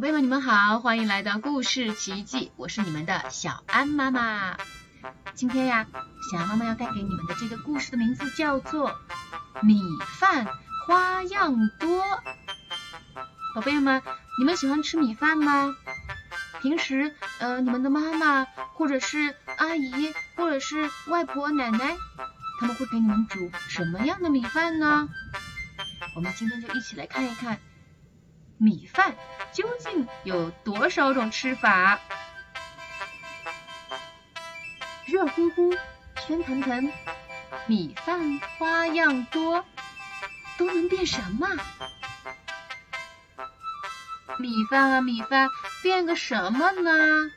宝贝们，你们好，欢迎来到故事奇迹，我是你们的小安妈妈。今天呀，小安妈妈要带给你们的这个故事的名字叫做《米饭花样多》。宝贝们，你们喜欢吃米饭吗？平时，呃，你们的妈妈或者是阿姨或者是外婆奶奶，他们会给你们煮什么样的米饭呢？我们今天就一起来看一看米饭究竟有多少种吃法。热乎乎、鲜腾腾，米饭花样多，都能变什么？米饭啊，米饭，变个什么呢？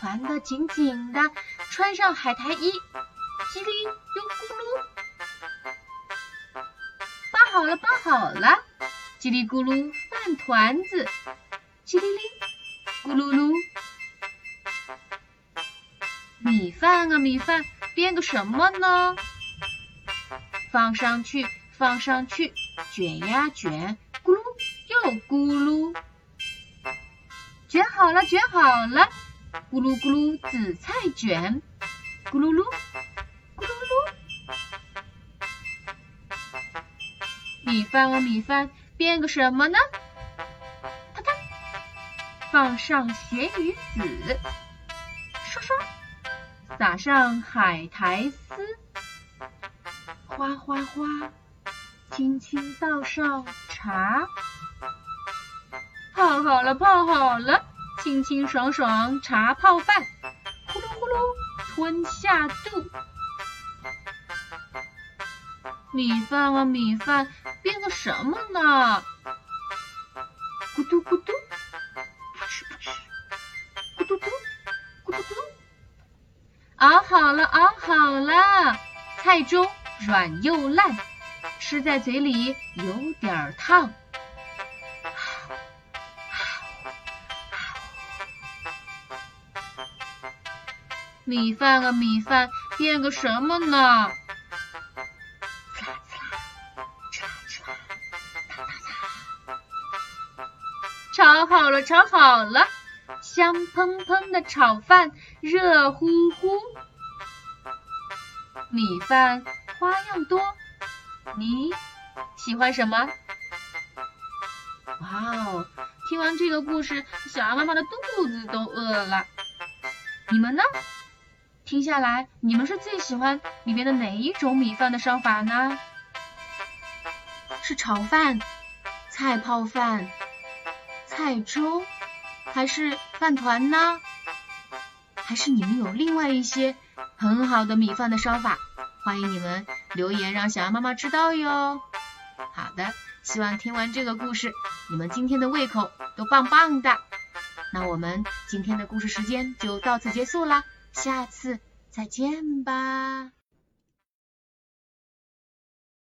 团的紧紧的，穿上海苔衣，叽里又咕噜。包好了，包好了，叽里咕噜饭团子，叽里哩，咕噜噜，米饭啊米饭，编个什么呢？放上去，放上去，卷呀卷，咕噜又咕噜，卷好了，卷好了，咕噜咕噜紫菜卷，咕噜噜咕噜噜。米饭啊米饭，变个什么呢？啪嗒，放上咸鱼子，刷刷，撒上海苔丝，哗哗哗，轻轻倒上茶，泡好了泡好了，清清爽爽茶泡饭，呼噜呼噜吞下肚。米饭啊米饭，变个什么呢？咕嘟咕嘟，噗嗤噗嗤，咕嘟嘟，咕嘟嘟。熬好了熬好了，菜粥软又烂，吃在嘴里有点烫。米饭啊米饭，变个什么呢？炒好了，炒好了，香喷喷的炒饭，热乎乎。米饭花样多，你喜欢什么？哇哦！听完这个故事，小鸭妈妈的肚子都饿了。你们呢？听下来，你们是最喜欢里面的哪一种米饭的烧法呢？是炒饭、菜泡饭？菜粥还是饭团呢？还是你们有另外一些很好的米饭的烧法？欢迎你们留言让小羊妈妈知道哟。好的，希望听完这个故事，你们今天的胃口都棒棒的。那我们今天的故事时间就到此结束啦，下次再见吧。